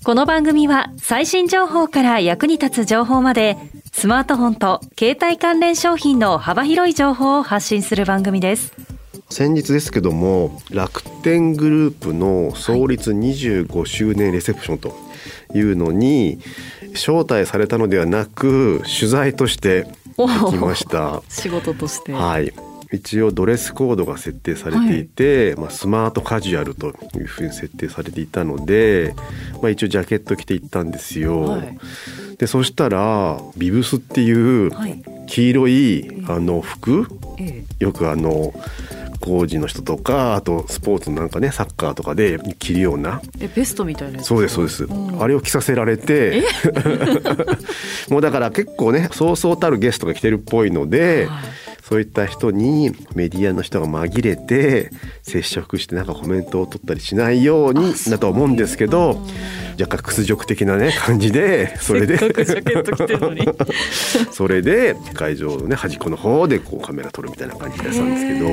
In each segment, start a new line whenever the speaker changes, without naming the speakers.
この番組は最新情報から役に立つ情報までスマートフォンと携帯関連商品の幅広い情報を発信する番組です。
先日ですけども楽天グループの創立25周年レセプションというのに招待されたのではなく取材として行きました
仕事として。
はい一応ドレスコードが設定されていて、まあ、スマートカジュアルというふうに設定されていたので、まあ、一応ジャケット着て行ったんですよ。
はい。
でそしたらビブスっていう
はい。
黄色いあの服？
え
よくあの工事の人とかあとスポーツなんかねサッカーとかで着るような。
えベストみたいな
そうですそうです、
ん。
あれを着させられて。もうだから結構ねそうそうたるゲストが来てるっぽいので、
はい
そういった人にメディアの人が紛れて接触してなんかコメントを取ったりしないようにだと思うんですけど若干屈辱的なね 感じでそれで それで会場のね端っこの方でこうカメラ撮るみたいな感じでやってたんですけど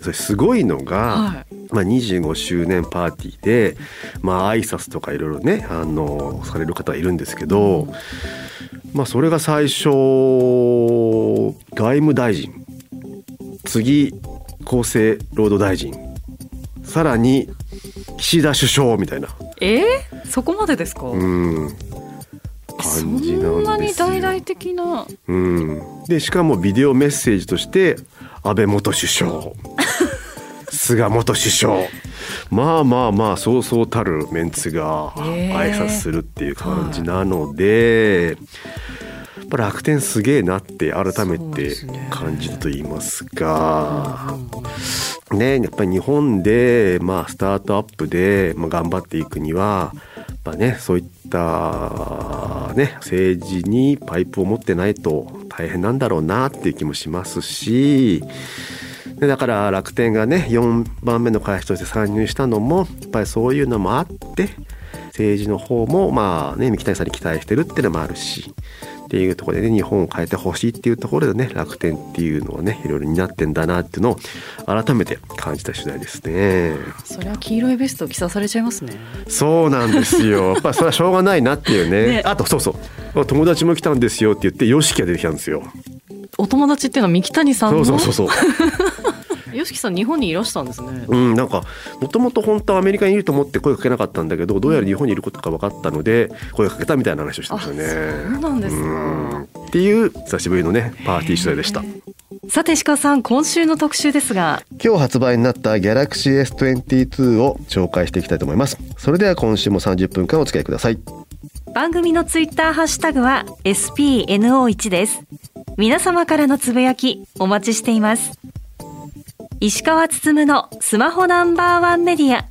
それすごいのが、
は
まあ、25周年パーティーでまあ挨拶とかいろいろねあのされる方いるんですけど、まあそれが最初外務大臣次厚生労働大臣。さらに岸田首相みたいな。
えー、そこまでですか、
うん。
そ
感じ
んなに
なんですよ。
大々的な。
うん、でしかもビデオメッセージとして安倍元首相。菅元首相。まあまあまあそうそうたるメンツが挨拶するっていう感じなので、やっぱ楽天すげえなって改めて感じると言いますか。ね、やっぱり日本で、まあ、スタートアップで、まあ、頑張っていくには、まあね、そういった、ね、政治にパイプを持ってないと大変なんだろうなっていう気もしますし、でだから楽天がね4番目の会社として参入したのもやっぱりそういうのもあって政治の方もまあね三木谷さんに期待してるっていうのもあるしっていうところでね日本を変えてほしいっていうところでね楽天っていうのはねいろいろ担ってんだなっていうのを改めて感じた次第ですね。
それは黄色いベスト着さされちゃいますね
そうなんですよ。やっぱそれはしょうがないなっていうね。
ね
あとそうそう友達も来たんですよって言って YOSHIKI が出てきたんですよ。
お友達っていうのは三木谷さん
そ
の
うそうそうそう。
よしきさん日本にいらしたんですね、
うん、なんかもともと本当はアメリカにいると思って声かけなかったんだけどどうやら日本にいることが分かったので声かけたみたいな話をしたんですよね。
そうなんですか
うんっていう久しぶりのねパーティー取材でした。
さて石川さん、今週の特集ですが、
今日発売になった Galaxy S22 を紹介していきたいと思います。それでは今週も30分間お付き合いください。
番組のツイッターハッシュタグは SPNO1 です。皆様からのつぶやきお待ちしています。石川つつむのスマホナンバーワンメディア。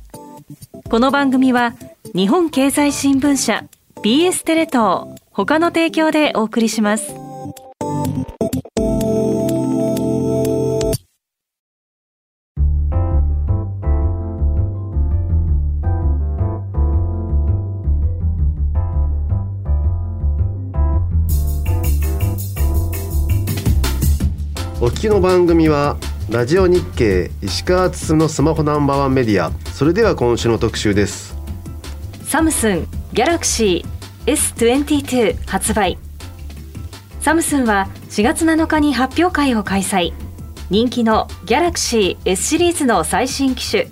この番組は日本経済新聞社 BS テレ東他の提供でお送りします。
お聞きの番組はラジオ日経石川つのスマホナンバーワンメディア。それでは今週の特集です。
サムスン Galaxy S22 発売サムスンは4月7日に発表会を開催人気の Galaxy S シリーズの最新機種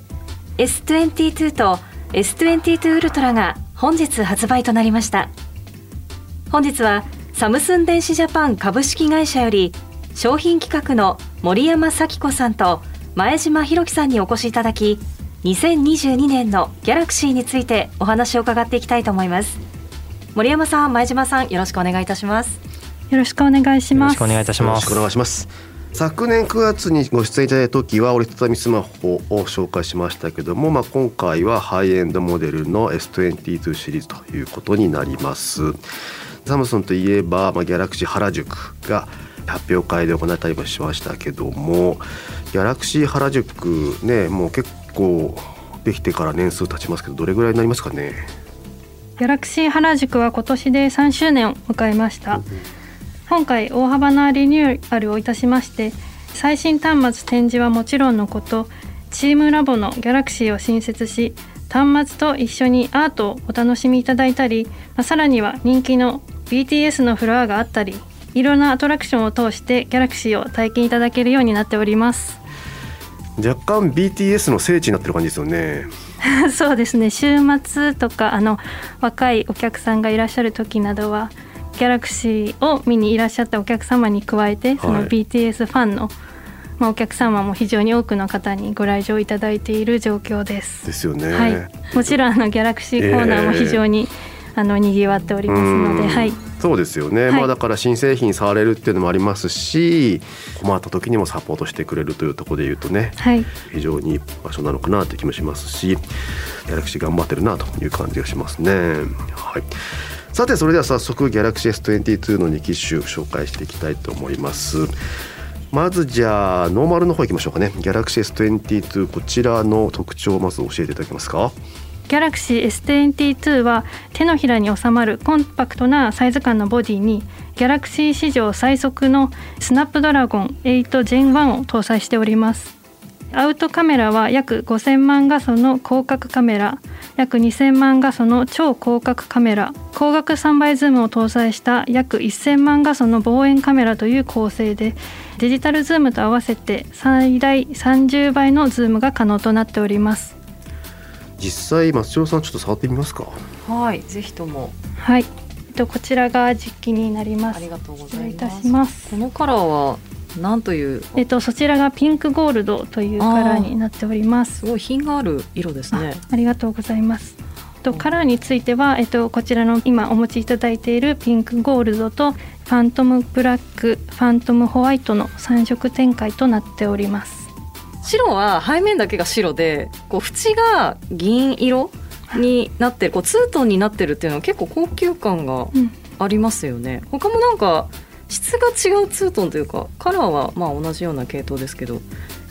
S22 と S22 ウルトラが本日発売となりました本日はサムスン電子ジャパン株式会社より商品企画の森山咲子さんと前島博樹さんにお越しいただき2022年のギャラクシーについてお話を伺っていきたいと思います森山さん前島さんよろしくお願いいたします
よろしくお願いします
よろしくお。願いいたします
よろしくお願いします。昨年9月にご出演いただいた時は折りたたみスマホを紹介しましたけども、まあ、今回はハイエンドモデルの S22 シリーズということになります。サムスンといえば、まあ、ギャラクシー原宿が発表会で行ったりもしましたけどもギャラクシー原宿ねもう結構できてから年数経ちますけどどれぐらいになりますかね？
ギャラクシー原宿は今年で3周年を迎えました。今回大幅なリニューアルをいたしまして最新端末展示はもちろんのことチームラボのギャラクシーを新設し端末と一緒にアートをお楽しみいただいたり、まあ、さらには人気の BTS のフロアがあったりいろんなアトラクションを通してギャラクシーを体験いただけるようになっております。
若干 BTS の聖地になってる感じですよね。
そうですね。週末とかあの若いお客さんがいらっしゃる時などはギャラクシーを見にいらっしゃったお客様に加えてその BTS ファンの、まあ、お客様も非常に多くの方にご来場いただいている状況です。
ですよね、
はい、もちろんあのギャラクシーコーナーも非常に、あの賑わっておりますので、はい、
そうですよね、
はい。
まあだから新製品触れるっていうのもありますし困った時にもサポートしてくれるというところで言うとね
はい、
非常にいい場所なのかなという気もしますしギャラクシー頑張ってるなという感じがしますね。はい。さてそれでは早速 Galaxy S22 の2機種紹介していきたいと思います。まずじゃあノーマルの方行きましょうかね。Galaxy S22 こちらの特徴をまず教えていただけますか？
Galaxy S22 は手のひらに収まるコンパクトなサイズ感のボディに Galaxy 史上最速のスナップドラゴン 8Gen1 を搭載しております。アウトカメラは約5000万画素の広角カメラ約2000万画素の超広角カメラ光学3倍ズームを搭載した約1000万画素の望遠カメラという構成でデジタルズームと合わせて最大30倍のズームが可能となっております。
実際松代さんちょっと触ってみますか。
はいぜひとも。
はい、えっと、こちらが実機になります。
ありがとうご
失礼いた
ざいます
します。
このカラーはなんという？
えっと、そちらがピンクゴールドというカラーになっております。
すごい品がある色ですね。
ありがとうございます。とカラーについては、えっと、こちらの今お持ちいただいているピンクゴールドとファントムブラックファントムホワイトの3色展開となっております。
白は背面だけが白でこう縁が銀色になってるこうツートンになってるっていうのは結構高級感が
うん、
ありますよね。他もなんか質が違うツートンというかカラーはまあ同じような系統ですけど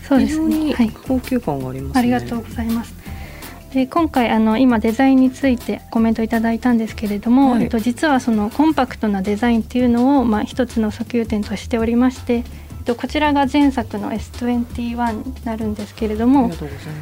そうです
非常に
ね。はい、
高級感がありますね、
ありがとうございます。で今回あの今デザインについてコメントいただいたんですけれども、
はい。
えっと、実はそのコンパクトなデザインっていうのを、まあ、一つの訴求点としておりまして、と、こちらが前作の S21 になるんですけれども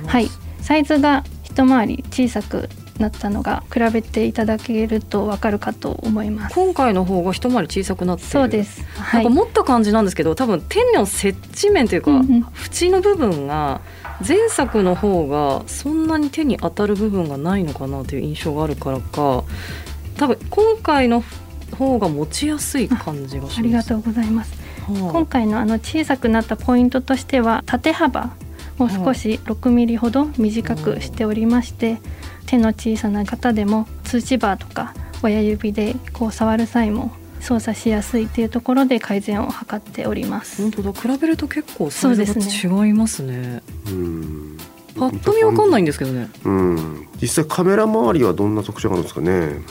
はい、サイズが一回り小さくなったのが比べていただけるとわかるかと思います。
今回の方が一回り小さくなってる
そうです。は
ないんか。持った感じなんですけど多分手の接地面というか、
うんうん
縁の部分が前作の方がそんなに手に当たる部分がないのかなという印象があるからか多分今回の方が持ちやすい感じがします
ありがとうございます。
はい
今回のあの小さくなったポイントとしては縦幅を少し6ミリほど短くしておりまして、手の小さな方でも通知バーとか親指でこう触る際も操作しやすいっていうところで改善を図っております。
本当だ。比べると結構サイズが違いますね。
うん。
パッと見わかんないんですけどね。
うん。実際カメラ周りはどんな特徴があるんですかね？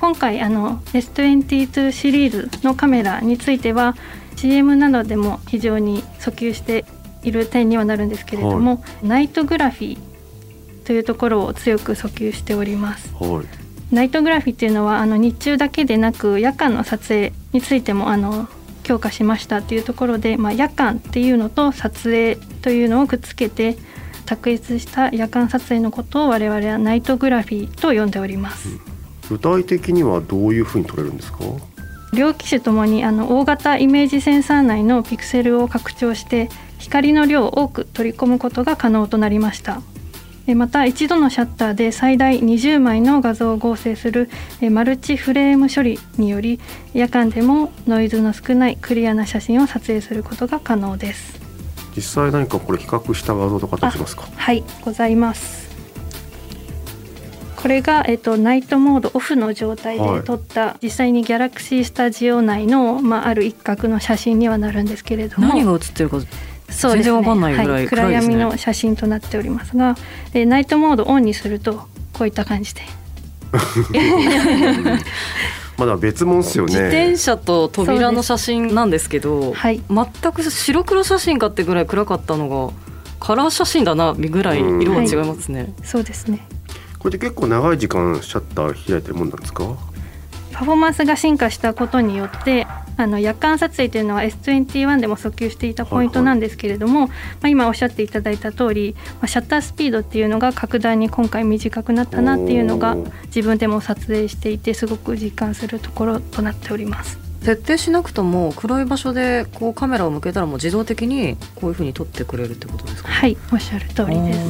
今回あの S22 シリーズのカメラについては CM などでも非常に訴求している点にはなるんですけれども、ナイトグラフィーというところを強く訴求しております。
はい。
ナイトグラフィーっていうのはあの日中だけでなく夜間の撮影についてもあの強化しましたっていうところで、まあ、夜間っていうのと撮影というのをくっつけて卓越した夜間撮影のことを我々はナイトグラフィーと呼んでおります。
具体的にはどういうふうに撮れるんですか？
両機種ともにあの大型イメージセンサー内のピクセルを拡張して光の量を多く取り込むことが可能となりました。えまた一度のシャッターで最大20枚の画像を合成するえマルチフレーム処理により夜間でもノイズの少ないクリアな写真を撮影することが可能です。
実際何かこれ比較した画像とかあったりしますか？
はいございますこれが、えっと、ナイトモードオフの状態
はい
で撮った、実際にギャラクシースタジオ内の、まあ、ある一角の写真にはなるんですけれども。
何が写ってるか
そうですね。
全然わかんないぐらい
はい、
暗いですね。
暗闇の写真となっておりますがでナイトモードオンにするとこういった感じで。
まだ別物っすよね。
自転車と扉の写真なんですけど
はい
全く白黒写真かってぐらい暗かったのがカラー写真だなぐらい色が違いますね、
そうですね
これで結構長い時間シャッター開いてるもんなんですか？
パフォーマンスが進化したことによってあの夜間撮影というのは S21 でも訴求していたポイントなんですけれども、まあ、今おっしゃっていただいた通り、まあ、シャッタースピードっていうのが格段に今回短くなったなっていうのが自分でも撮影していてすごく実感するところとなっております。
設定しなくとも黒い場所でこうカメラを向けたらもう自動的にこういう風に撮ってくれるってことですか、
はいおっしゃる通りです。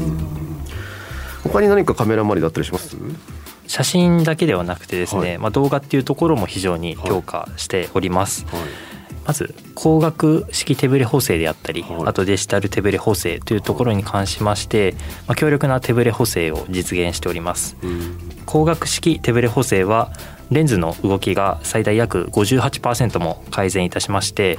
他に何かカメラ周りだったりします？
写真だけではなくてですね、
はい。
まあ、動画っていうところも非常に強化しております、
はい。
まず光学式手ブレ補正であったり、
はい。
あとデジタル手ブレ補正というところに関しまして、まあ、強力な手ブレ補正を実現しております。
うん。
光学式手ブレ補正はレンズの動きが最大約58%も改善いたしまして、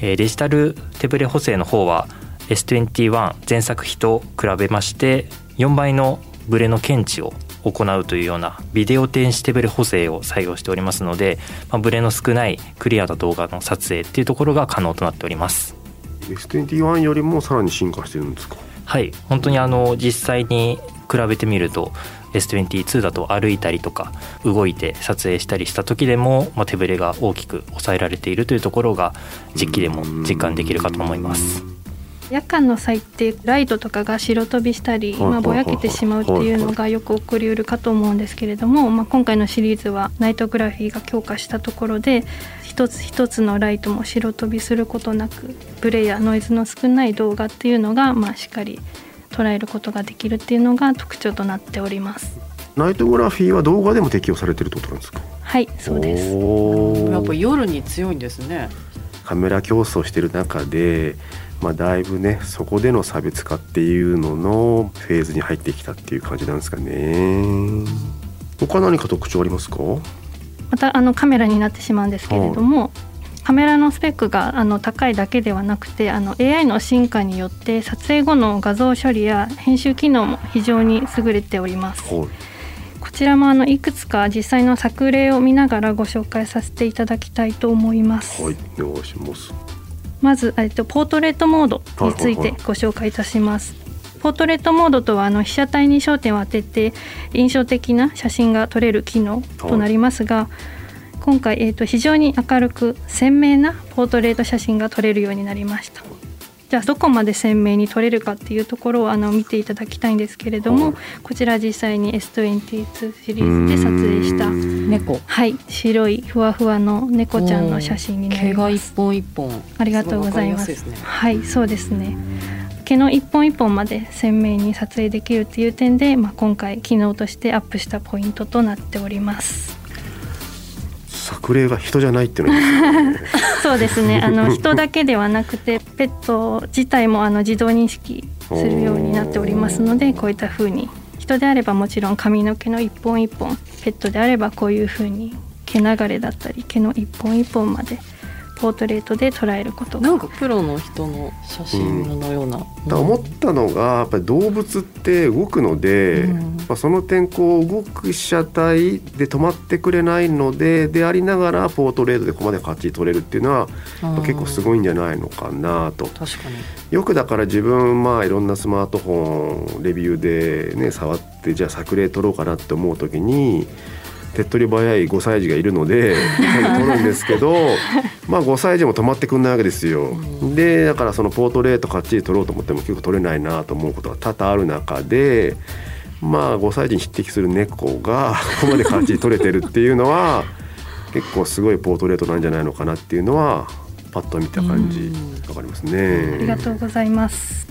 えーデジタル手ブレ補正の方は S21 前作比と比べまして4倍のブレの検知を行うというようなビデオ電子手ブレ補正を採用しておりますので、まあ、ブレの少ないクリアな動画の撮影っていうところが可能となっております。
S21 よりもさらに進化してるんですか？
はい。本当にあの実際に比べてみると S22 だと歩いたりとか動いて撮影したりした時でも、まあ、手ブレが大きく抑えられているというところが実機でも実感できるかと思います。
夜間の際ってライトとかが白飛びしたり、まあ、ぼやけてしまうっていうのがよく起こりうるかと思うんですけれども、まあ、今回のシリーズはナイトグラフィーが強化したところで一つ一つのライトも白飛びすることなくブレやノイズの少ない動画っていうのが、まあ、しっかり捉えることができるっていうのが特徴となっております。
ナイトグラフィーは動画でも適用されてるってことなんですか？
はいそうです。
やっぱ夜に強いんですね。
カメラ競争してる中で、まあ、だいぶねそこでの差別化っていうののフェーズに入ってきたっていう感じなんですかね。他何か特徴ありますか？
またあのカメラになってしまうんですけれども、カメラのスペックがあの高いだけではなくてあの AI の進化によって撮影後の画像処理や編集機能も非常に優れております。
はい。
こちらもあのいくつか実際の作例を見ながらご紹介させていただきたいと思います、
はいお願いします
まず、えっと、ポートレートモードについてご紹介いたします。ポートレートモードとはあの被写体に焦点を当てて印象的な写真が撮れる機能となりますが、今回、えっと非常に明るく鮮明なポートレート写真が撮れるようになりました。じゃあどこまで鮮明に撮れるかっていうところをあの見ていただきたいんですけれども、
はい
こちら実際に S22 シリーズで撮影した
猫
はい白いふわふわの猫ちゃんの写真になり
毛が
ます。
一本一本
ありがとうございます。
すいね
はい、そうですね。毛の一本一本まで鮮明に撮影できるっていう点で、まあ、今回機能としてアップしたポイントとなっております。
作例が人じゃないっていうのね
そうですね。あの人だけではなくて、ペット自体もあの自動認識するようになっておりますので、こういった風に人であればもちろん髪の毛の一本一本、ペットであればこういう風に毛流れだったり毛の一本一本までポートレートで捉えること。が
なんかプロの人の写真のような、
だから思ったのがやっぱり動物って動くので、
うん。
まあ、その点こう動く被写体で止まってくれないのででありながらポートレートでここまで勝ち取れるっていうのは
うん
結構すごいんじゃないのかなと。
確かに。
よくだから自分まあいろんなスマートフォンレビューでね触ってじゃあ作例撮ろうかなって思う時に手っ取り早い5歳児がいるので撮るんですけど まあ5歳児も止まってくんないわけですよ。でだからそのポートレートかっちり撮ろうと思っても結構撮れないなと思うことが多々ある中でまあ5歳児に匹敵する猫が ここまでかっちり撮れてるっていうのは結構すごいポートレートなんじゃないのかなっていうのはパッと見た感じわかりますね。
ありがとうございます。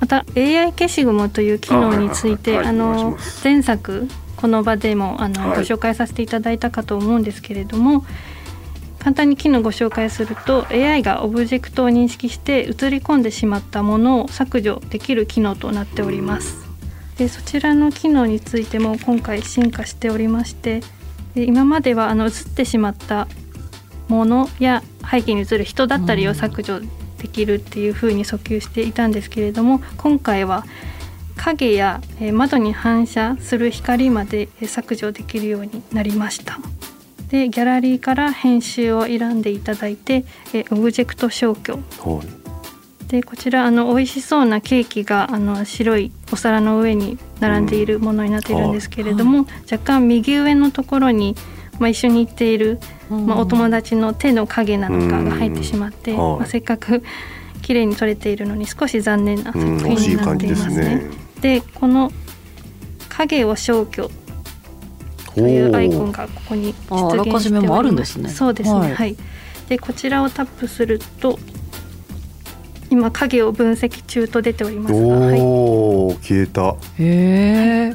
また AI 消しゴムという機能についてあの前作この場でもあの、
はい
ご紹介させていただいたかと思うんですけれども簡単に機能をご紹介すると AI がオブジェクトを認識して映り込んでしまったものを削除できる機能となっております。でそちらの機能についても今回進化しておりましてで今まではあの映ってしまったものや背景に映る人だったりを削除できるっていう風に訴求していたんですけれども今回は影やえー窓に反射する光までえー削除できるようになりました。でギャラリーから編集を選んでいただいてえオブジェクト消去。
はい。
でこちらあの美味しそうなケーキがあの白いお皿の上に並んでいるものになっているんですけれども、若干右上のところに、まあ、一緒に行っている、まあ、お友達の手の影なのかが入ってしまって、
うん。はい。
まあ、せっかく綺麗に撮れているのに少し残念な作
うん
品になっていますね。
じで
この影を消去というアイコンがここに出現しております。
ああらかじめもあるんですね。
そうですね。
はい。
はい、でこちらをタップすると今影を分析中と出ておりますが、はい、
おお消えた。
へえ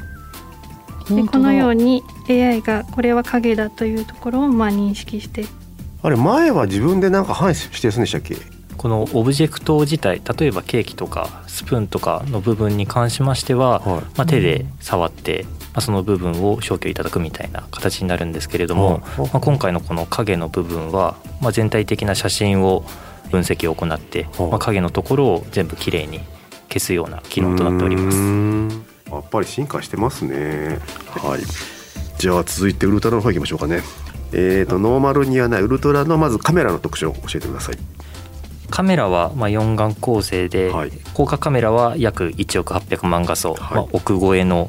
でこのように AI がこれは影だというところをまあ認識して
あれ前は自分でなんか範囲指定するんでしたっけ？
このオブジェクト自体例えばケーキとかスプーンとかの部分に関しましては、
はい。
まあ、手で触って、まあ、その部分を消去いただくみたいな形になるんですけれども、
はい。
まあ、今回のこの影の部分は、まあ、全体的な写真を分析を行って、
はい。
まあ、影のところを全部きれいに消すような機能となっております。
やっぱり進化してますね。はい。じゃあ続いてウルトラの方行きましょうかね。えーとノーマルにはないウルトラのまずカメラの特徴を教えてください
カメラはまあ4眼構成で、
はい。
広角カメラは約1億800万画素、
はい。
まあ、億超えの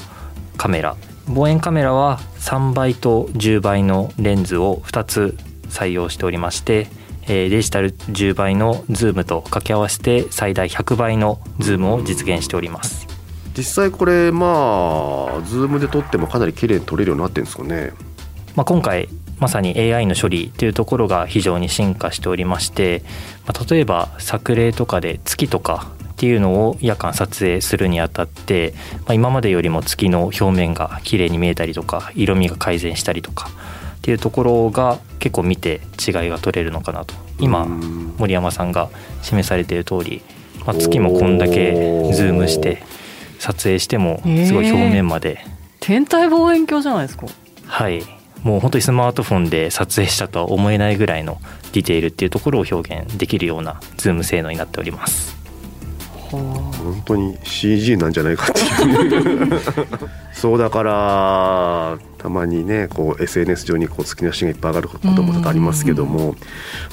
カメラ。望遠カメラは3倍と10倍のレンズを2つ採用しておりましてえーデジタル10倍のズームと掛け合わせて最大100倍のズームを実現しております。
実際これまあズームで撮ってもかなり綺麗に撮れるようになってるんですかね。
まあ、今回まさに AI の処理というところが非常に進化しておりまして、まあ、例えば作例とかで月とかっていうのを夜間撮影するにあたって、まあ、今までよりも月の表面が綺麗に見えたりとか色味が改善したりとかっていうところが結構見て違いが取れるのかなと。今
うん。
森山さんが示されている通り、まあ、月もこんだけズームして撮影してもすごい表面まで、
天体望遠鏡じゃないですか。
はいもう本当にスマートフォンで撮影したとは思えないぐらいのディテールっていうところを表現できるようなズーム性能になっております。
本当に CG なんじゃないかっていう。そうだからたまにねこう SNS 上にこう月の写真がいっぱい上がることも多々ありますけども。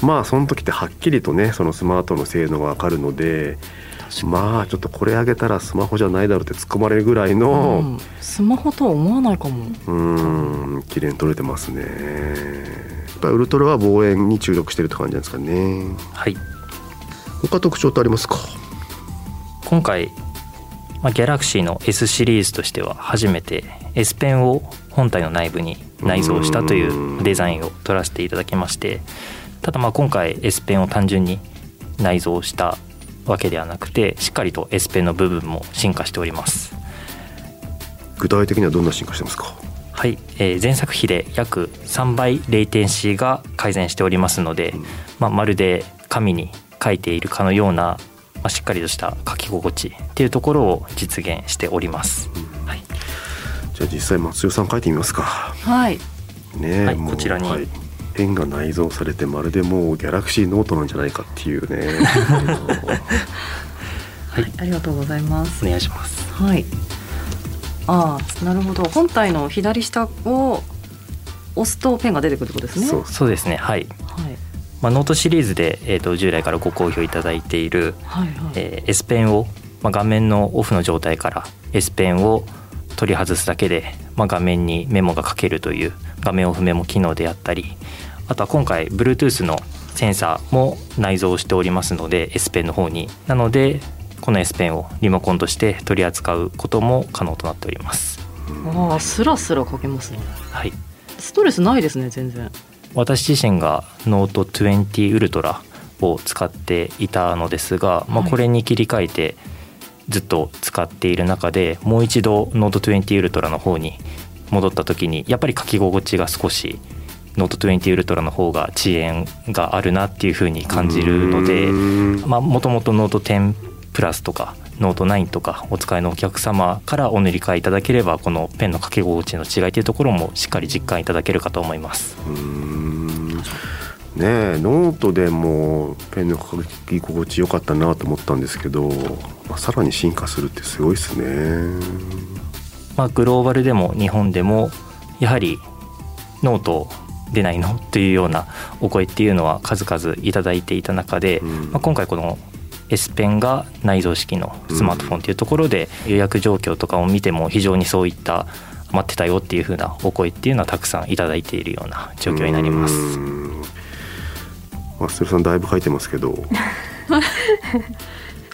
まあその時ってはっきりとねそのスマートの性能がわかるのでまあちょっとこれ上げたらスマホじゃないだろうって突っ込まれるぐらいの
うん。スマホとは思わないかも。
うーん。綺麗に撮れてますね。やっぱりウルトラは望遠に注力してるって感じなんですかね。
はい。
他特徴ってありますか？
今回、まあ、ギャラクシーの S シリーズとしては初めて S ペンを本体の内部に内蔵したというデザインを取らせていただきましてただまあ今回 S ペンを単純に内蔵したわけではなくてしっかりと S ペンの部分も進化しております。
具体的にはどんな進化してますか？
はい、えー前作比で約3倍レイテンシーが改善しておりますので、まあ、まるで紙に書いているかのような、まあ、しっかりとした書き心地っていうところを実現しております、はい、
じゃあ実際松代さん書いてみますか。
はい。
ねえ、
はいこちらに
はいペンが内蔵されてまるでもうギャラクシーノートなんじゃないかっていうね。
はいありがとうございます。
お願いします。
はい。ああなるほど。本体の左下を押すとペンが出てくるってことですね。
そう
そうですね。はい、
はい。
まあ、ノートシリーズで、えー、と従来からご好評いただいている、
はいはい、
えー S ペンを、まあ、画面のオフの状態から S ペンを取り外すだけで、まあ、画面にメモが書けるという画面オフメモ機能であったりあとは今回 Bluetooth のセンサーも内蔵しておりますので S ペンの方に。なのでこの S ペンをリモコンとして取り扱うことも可能となっております。
ああスラスラ書けますね。
はい。
ストレスないですね全然。
私自身がノート20ウルトラを使っていたのですが、まあ、
はい。
これに切り替えてずっと使っている中でもう一度ノート20ウルトラの方に戻った時にやっぱり書き心地が少しノート20ウルトラの方が遅延があるなっていうふうに感じるのでもともとノート10プラスとかノート9とかお使いのお客様からお乗り換えいただければこのペンの書き心地の違いというところもしっかり実感いただけるかと思います。
ねえノートでもペンの書き心地良かったなと思ったんですけど、まあ、さらに進化するってすごいですね。
まあ、グローバルでも日本でもやはりノート出ないのというようなお声っていうのは数々いただいていた中で、
うん。
まあ、今回この S ペンが内蔵式のスマートフォンというところで予約状況とかを見ても非常にそういった待ってたよっていう風なお声っていうのはたくさんいただいているような状況になります。
さんだいぶ書いてますけど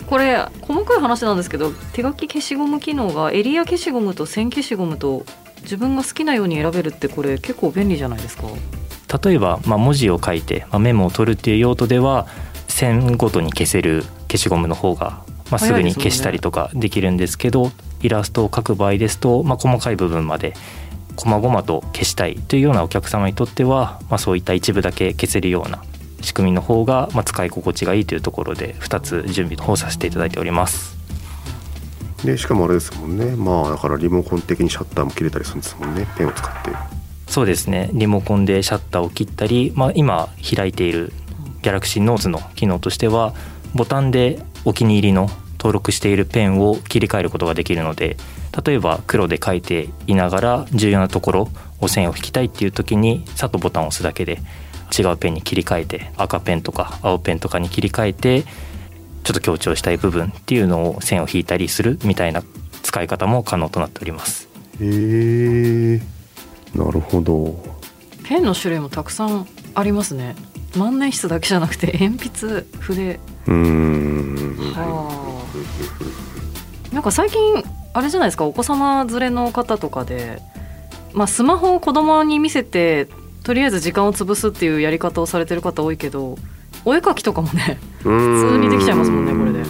これ細かい話なんですけど手書き消しゴム機能がエリア消しゴムと線消しゴムと自分が好きなように選べるってこれ結構便利じゃないですか？
例えば、まあ、文字を書いて、まあ、メモを取るっていう用途では線ごとに消せる消しゴムの方が、まあ、すぐに消したりとかできるんですけどイラストを描く場合ですと、まあ、細かい部分まで細々と消したいというようなお客様にとっては、まあ、そういった一部だけ消せるような仕組みの方が、まあ、使い心地がいいというところで2つ準備の方させていただいております。
でしかもあれですもんね。まあだからリモコン的にシャッターも切れたりするんですもんね。ペンを使って。
そうですね。リモコンでシャッターを切ったり、まあ、今開いている Galaxy Notes の機能としてはボタンでお気に入りの登録しているペンを切り替えることができるので例えば黒で書いていながら重要なところを線を引きたいっていう時にさっとボタンを押すだけで違うペンに切り替えて赤ペンとか青ペンとかに切り替えてちょっと強調したい部分っていうのを線を引いたりするみたいな使い方も可能となっております。
へえ。なるほど。
ペンの種類もたくさんありますね。万年筆だけじゃなくて鉛筆筆。
うーん。
はあ。なんか最近あれじゃないですかお子様連れの方とかで、まあ、スマホを子供に見せてとりあえず時間を潰すっていうやり方をされてる方多いけどお絵描きとかもね
普
通にできちゃいますもんねこれで。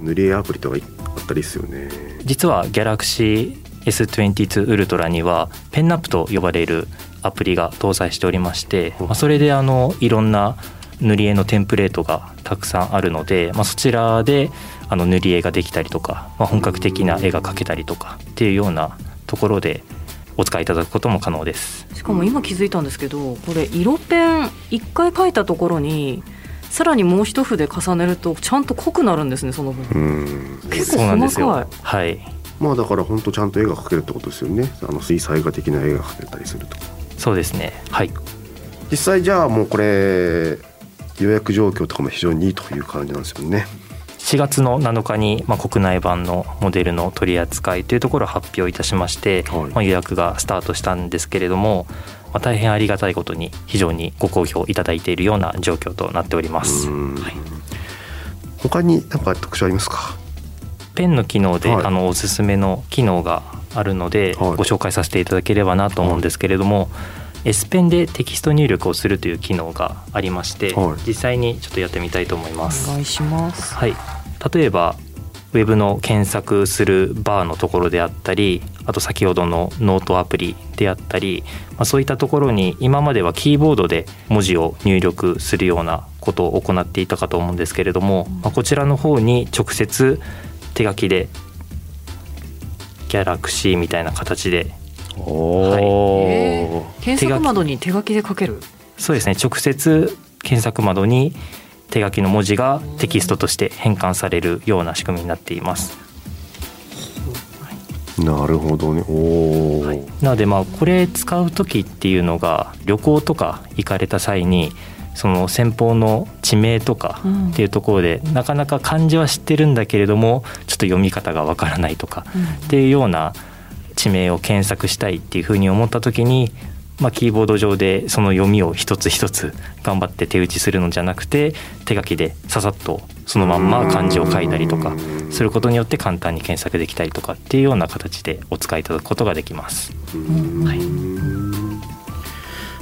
塗り絵アプリとかあったりですよね。
実は Galaxy S22 Ultra にはペンナップと呼ばれるアプリが搭載しておりまして、まあ、それであのいろんな塗り絵のテンプレートがたくさんあるので、まあ、そちらであの塗り絵ができたりとか、まあ、本格的な絵が描けたりとかっていうようなところでお使いいただくことも可能です。
しかも今気づいたんですけどこれ色ペン一回描いたところにさらにもう一筆重ねるとちゃんと濃くなるんですねその分
うん
結構
ですよ
細かい。
はい、
まあだから本当ちゃんと絵が描けるってことですよねあの水彩画的な絵が描けたりすると
そうですね。はい。
実際じゃあもうこれ予約状況とかも非常にいいという感じなんですよね
4月の7日に、まあ、国内版のモデルの取り扱いというところを発表いたしまして、
はい。
まあ、予約がスタートしたんですけれども、まあ、大変ありがたいことに非常にご好評いただいているような状況となっております。
うん。
はい。
他に何か特徴ありますか？
ペンの機能で、
はい。
あのおすすめの機能があるので、
はい。
ご紹介させていただければなと思うんですけれども、S ペンでテキスト入力をするという機能がありまして、
はい。
実際にちょっとやってみたいと思います。
お願いします。
はい、例えばウェブの検索するバーのところであったりあと先ほどのノートアプリであったり、まあ、そういったところに今まではキーボードで文字を入力するようなことを行っていたかと思うんですけれども、まあ、こちらの方に直接手書きでギャラクシーみたいな形で
お
えー検索窓に手書きで書ける。
そうですね。直接検索窓に手書きの文字がテキストとして変換されるような仕組みになっています。
なるほどね。おお、
なのでまあこれ使う時っていうのが旅行とか行かれた際にその先方の地名とか
うん
っていうところで、なかなか漢字は知ってるんだけれどもちょっと読み方がわからないとかっていうような地名を検索したいっていうふうに思った時に、まあ、キーボード上でその読みを一つ一つ頑張って手打ちするのじゃなくて手書きでささっとそのまんま漢字を書いたりとかすることによって簡単に検索できたりとかっていうような形でお使いいただくことができます。はい。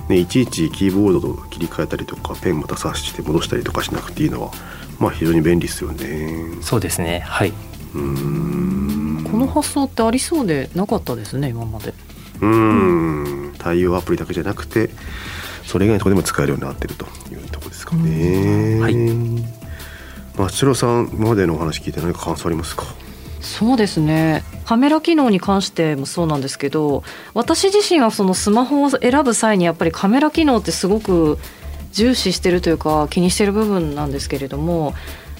ね、いちいちキーボードと切り替えたりとかペンまた刺して戻したりとかしなくていいのはまあ非常に便利ですよね。
そうですね。はい。
うん
この発想ってありそうでなかったですね今まで。
うん。対応アプリだけじゃなくてそれ以外のところでも使えるようになってるというところですかね、
はい。
松代さん今までのお話聞いて何か感想ありますか？
そうですね。カメラ機能に関してもそうなんですけど私自身はそのスマホを選ぶ際にやっぱりカメラ機能ってすごく重視してるというか気にしてる部分なんですけれども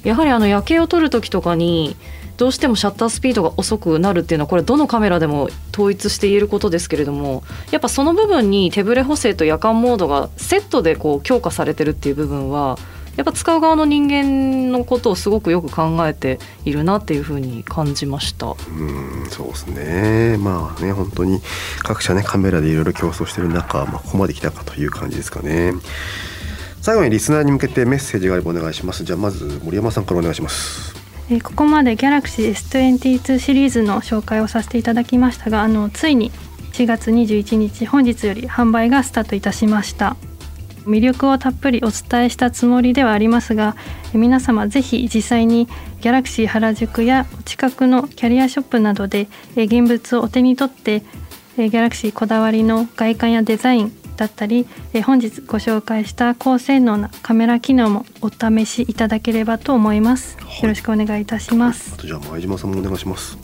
やはりあの夜景を撮る時とかにどうしてもシャッタースピードが遅くなるっていうのはこれどのカメラでも統一して言えることですけれどもやっぱその部分に手ブレ補正と夜間モードがセットでこう強化されてるっていう部分はやっぱ使う側の人間のことをすごくよく考えているなっていうふうに感じました。
うんそうですね。まあね本当に各社ねカメラでいろいろ競争してる中、まあ、ここまで来たかという感じですかね最後にリスナーに向けてメッセージがあればお願いしますじゃあまず森山さんからお願いします
えーここまで Galaxy S22 シリーズの紹介をさせていただきましたがあのついに4月21日本日より販売がスタートいたしました。魅力をたっぷりお伝えしたつもりではありますが皆様ぜひ実際に Galaxy 原宿やお近くのキャリアショップなどで現物をお手に取ってえー Galaxy こだわりの外観やデザインだったりえー本日ご紹介した高性能なカメラ機能もお試しいただければと思います。
はい。
よろしくお願いいたします。
あとじゃあ前島さんもお願いします。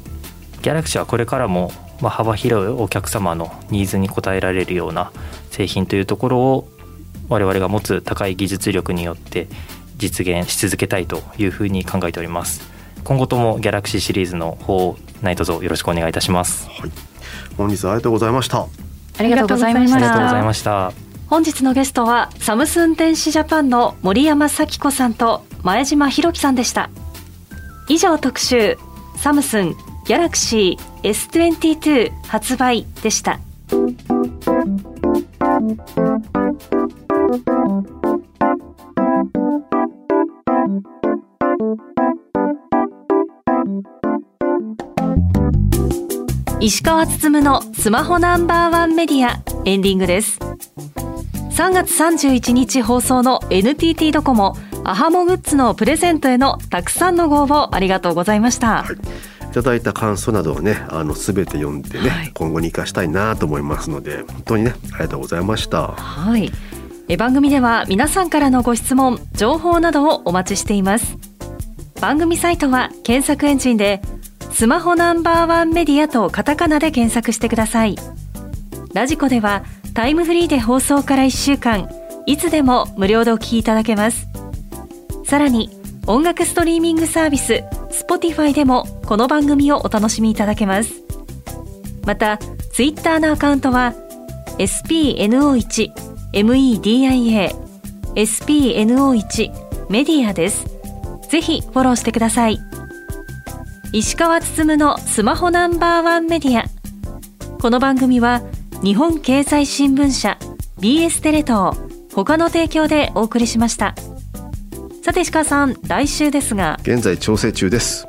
ギャラクシーはこれからも、まあ、幅広いお客様のニーズに応えられるような製品というところを我々が持つ高い技術力によって実現し続けたいというふうに考えております。今後ともギャラクシーシリーズの方何卒よろしくお願いいたします。
はい。本日はありがとうございました
ありがとうござい
ました。
本日のゲストはサムスン電子ジャパンの森山咲子さんと前島博樹さんでした。以上特集サムスンギャラクシー S22 発売でした石川つつむのスマホナンバーワンメディアエンディングです。3月31日放送の NTT ドコモアハモグッズのプレゼントへのたくさんのご応募ありがとうございました、
はい。いただいた感想などをねあの全て読んでね、
はい。
今後に生かしたいなと思いますので本当にねありがとうございました。
はい。え番組では皆さんからのご質問情報などをお待ちしています。番組サイトは検索エンジンでスマホナンバーワンメディアとカタカナで検索してください。ラジコではタイムフリーで放送から1週間。いつでも無料でお聞きいただけます。さらに音楽ストリーミングサービス Spotify でもこの番組をお楽しみいただけます。またツイッターのアカウントは spno1 media spno1 メディアです。ぜひフォローしてください。石川つつむのスマホナンバーワンメディア。この番組は日本経済新聞社 BS テレ東他の提供でお送りしました。さて石川さん来週ですが。
現在調整中です。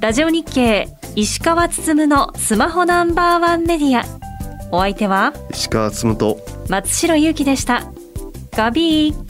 ラジオ日経石川つつむのスマホナンバーワンメディア。お相手は
石川つむと。
松代ゆうきでした。ガビー